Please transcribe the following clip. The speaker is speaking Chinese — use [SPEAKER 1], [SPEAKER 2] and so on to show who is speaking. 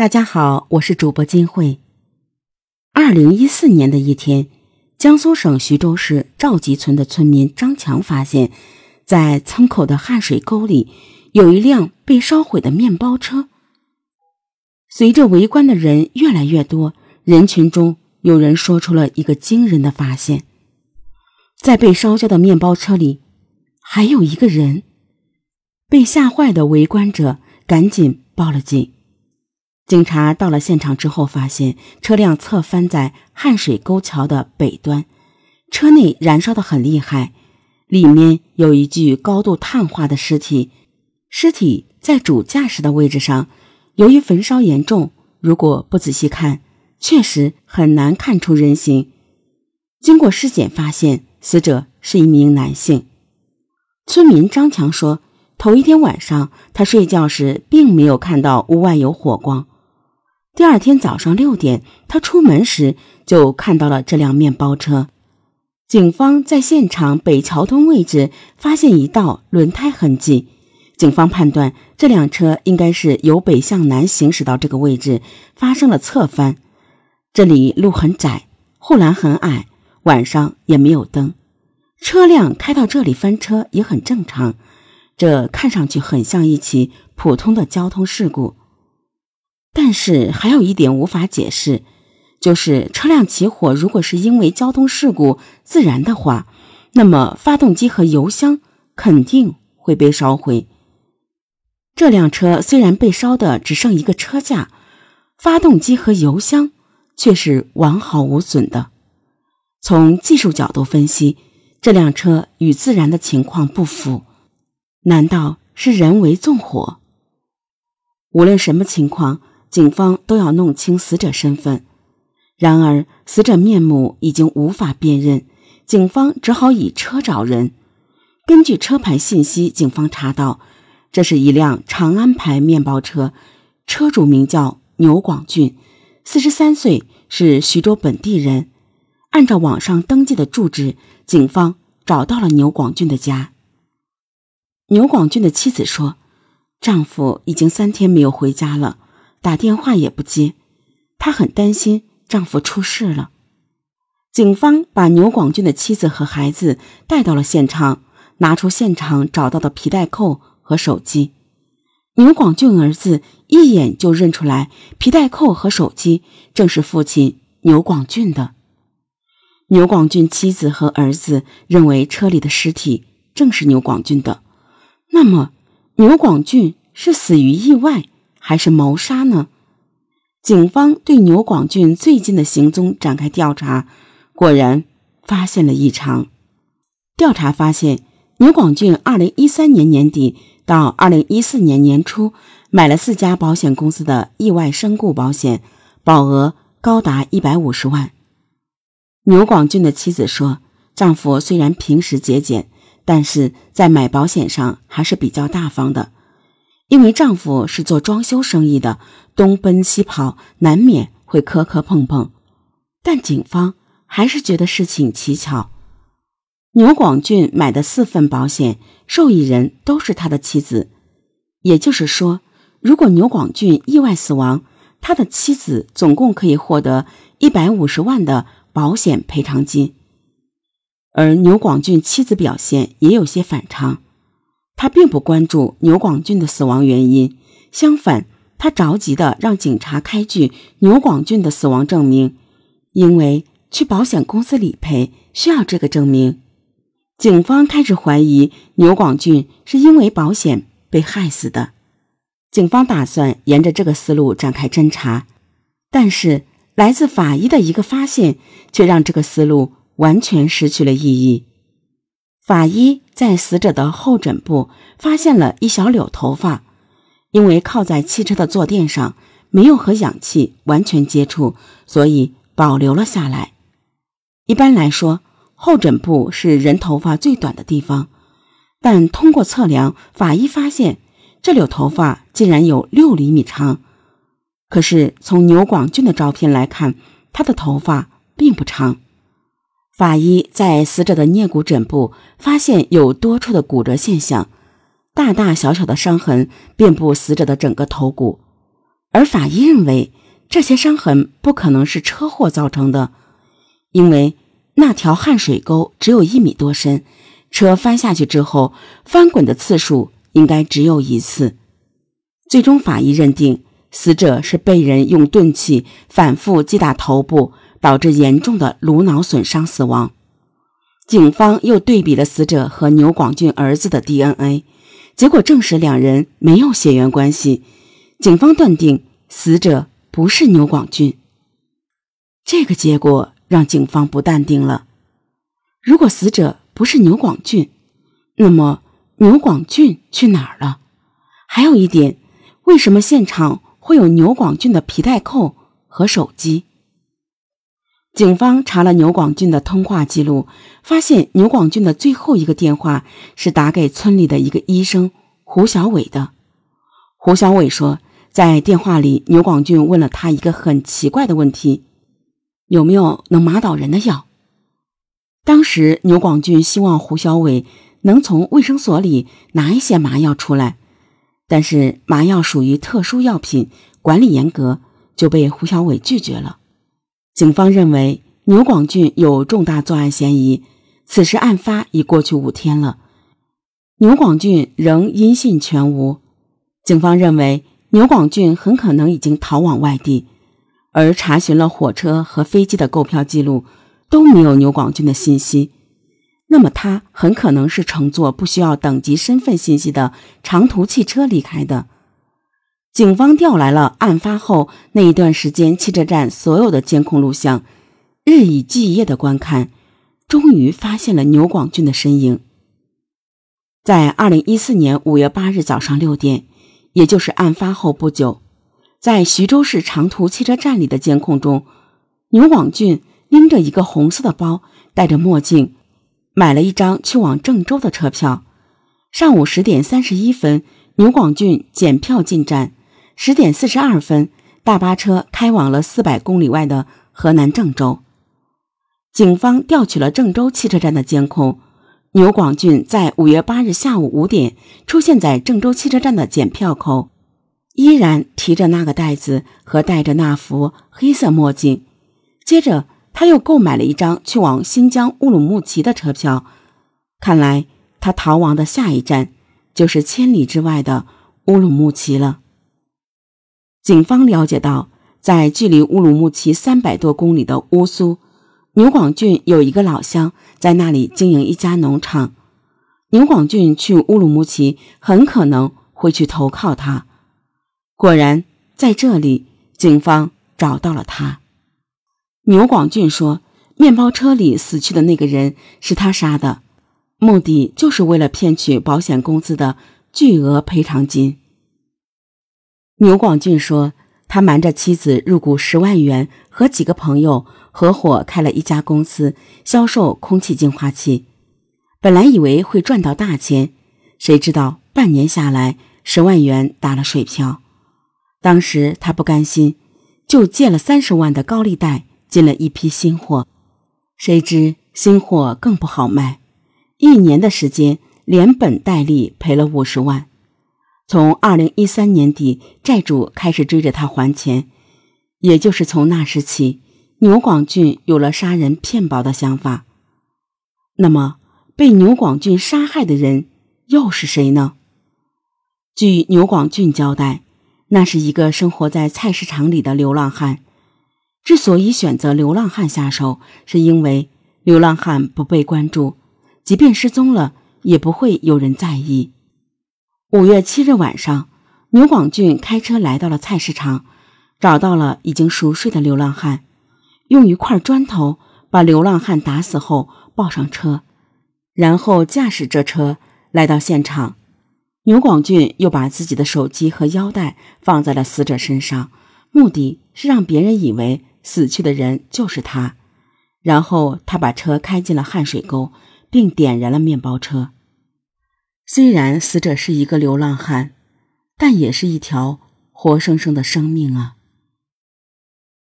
[SPEAKER 1] 大家好，我是主播金慧。二零一四年的一天，江苏省徐州市赵集村的村民张强发现，在村口的汗水沟里有一辆被烧毁的面包车。随着围观的人越来越多，人群中有人说出了一个惊人的发现：在被烧焦的面包车里，还有一个人。被吓坏的围观者赶紧报了警。警察到了现场之后，发现车辆侧翻在汉水沟桥的北端，车内燃烧的很厉害，里面有一具高度碳化的尸体，尸体在主驾驶的位置上。由于焚烧严重，如果不仔细看，确实很难看出人形。经过尸检发现，死者是一名男性。村民张强说：“头一天晚上，他睡觉时并没有看到屋外有火光。”第二天早上六点，他出门时就看到了这辆面包车。警方在现场北桥墩位置发现一道轮胎痕迹，警方判断这辆车应该是由北向南行驶到这个位置，发生了侧翻。这里路很窄，护栏很矮，晚上也没有灯，车辆开到这里翻车也很正常。这看上去很像一起普通的交通事故。但是还有一点无法解释，就是车辆起火如果是因为交通事故自燃的话，那么发动机和油箱肯定会被烧毁。这辆车虽然被烧的只剩一个车架，发动机和油箱却是完好无损的。从技术角度分析，这辆车与自燃的情况不符，难道是人为纵火？无论什么情况。警方都要弄清死者身份，然而死者面目已经无法辨认，警方只好以车找人。根据车牌信息，警方查到这是一辆长安牌面包车，车主名叫牛广俊，四十三岁，是徐州本地人。按照网上登记的住址，警方找到了牛广俊的家。牛广俊的妻子说，丈夫已经三天没有回家了。打电话也不接，她很担心丈夫出事了。警方把牛广俊的妻子和孩子带到了现场，拿出现场找到的皮带扣和手机。牛广俊儿子一眼就认出来，皮带扣和手机正是父亲牛广俊的。牛广俊妻子和儿子认为车里的尸体正是牛广俊的，那么牛广俊是死于意外？还是谋杀呢？警方对牛广俊最近的行踪展开调查，果然发现了异常。调查发现，牛广俊2013年年底到2014年年初买了四家保险公司的意外身故保险，保额高达150万。牛广俊的妻子说，丈夫虽然平时节俭，但是在买保险上还是比较大方的。因为丈夫是做装修生意的，东奔西跑，难免会磕磕碰碰。但警方还是觉得事情蹊跷。牛广俊买的四份保险，受益人都是他的妻子，也就是说，如果牛广俊意外死亡，他的妻子总共可以获得一百五十万的保险赔偿金。而牛广俊妻子表现也有些反常。他并不关注牛广俊的死亡原因，相反，他着急的让警察开具牛广俊的死亡证明，因为去保险公司理赔需要这个证明。警方开始怀疑牛广俊是因为保险被害死的。警方打算沿着这个思路展开侦查，但是来自法医的一个发现却让这个思路完全失去了意义。法医在死者的后枕部发现了一小绺头发，因为靠在汽车的坐垫上，没有和氧气完全接触，所以保留了下来。一般来说，后枕部是人头发最短的地方，但通过测量，法医发现这绺头发竟然有六厘米长。可是从牛广俊的照片来看，他的头发并不长。法医在死者的颞骨枕部发现有多处的骨折现象，大大小小的伤痕遍布死者的整个头骨。而法医认为这些伤痕不可能是车祸造成的，因为那条汗水沟只有一米多深，车翻下去之后翻滚的次数应该只有一次。最终，法医认定死者是被人用钝器反复击打头部，导致严重的颅脑损伤死亡。警方又对比了死者和牛广俊儿子的 DNA，结果证实两人没有血缘关系。警方断定死者不是牛广俊。这个结果让警方不淡定了。如果死者不是牛广俊，那么牛广俊去哪儿了？还有一点，为什么现场会有牛广俊的皮带扣和手机？警方查了牛广俊的通话记录，发现牛广俊的最后一个电话是打给村里的一个医生胡小伟的。胡小伟说，在电话里，牛广俊问了他一个很奇怪的问题：有没有能麻倒人的药？当时，牛广俊希望胡小伟能从卫生所里拿一些麻药出来，但是麻药属于特殊药品，管理严格，就被胡小伟拒绝了。警方认为牛广俊有重大作案嫌疑。此时案发已过去五天了，牛广俊仍音信全无。警方认为牛广俊很可能已经逃往外地，而查询了火车和飞机的购票记录，都没有牛广俊的信息。那么他很可能是乘坐不需要等级身份信息的长途汽车离开的。警方调来了案发后那一段时间汽车站所有的监控录像，日以继夜的观看，终于发现了牛广俊的身影。在二零一四年五月八日早上六点，也就是案发后不久，在徐州市长途汽车站里的监控中，牛广俊拎着一个红色的包，戴着墨镜，买了一张去往郑州的车票。上午十点三十一分，牛广俊检票进站。十点四十二分，大巴车开往了四百公里外的河南郑州。警方调取了郑州汽车站的监控，牛广俊在五月八日下午五点出现在郑州汽车站的检票口，依然提着那个袋子和戴着那副黑色墨镜。接着，他又购买了一张去往新疆乌鲁木齐的车票。看来，他逃亡的下一站就是千里之外的乌鲁木齐了。警方了解到，在距离乌鲁木齐三百多公里的乌苏，牛广俊有一个老乡在那里经营一家农场。牛广俊去乌鲁木齐，很可能会去投靠他。果然，在这里，警方找到了他。牛广俊说，面包车里死去的那个人是他杀的，目的就是为了骗取保险公司的巨额赔偿金。牛广俊说：“他瞒着妻子入股十万元，和几个朋友合伙开了一家公司，销售空气净化器。本来以为会赚到大钱，谁知道半年下来，十万元打了水漂。当时他不甘心，就借了三十万的高利贷进了一批新货。谁知新货更不好卖，一年的时间，连本带利赔了五十万。”从二零一三年底，债主开始追着他还钱，也就是从那时起，牛广俊有了杀人骗保的想法。那么，被牛广俊杀害的人又是谁呢？据牛广俊交代，那是一个生活在菜市场里的流浪汉。之所以选择流浪汉下手，是因为流浪汉不被关注，即便失踪了，也不会有人在意。五月七日晚上，牛广俊开车来到了菜市场，找到了已经熟睡的流浪汉，用一块砖头把流浪汉打死后抱上车，然后驾驶这车来到现场。牛广俊又把自己的手机和腰带放在了死者身上，目的是让别人以为死去的人就是他。然后他把车开进了汗水沟，并点燃了面包车。虽然死者是一个流浪汉，但也是一条活生生的生命啊。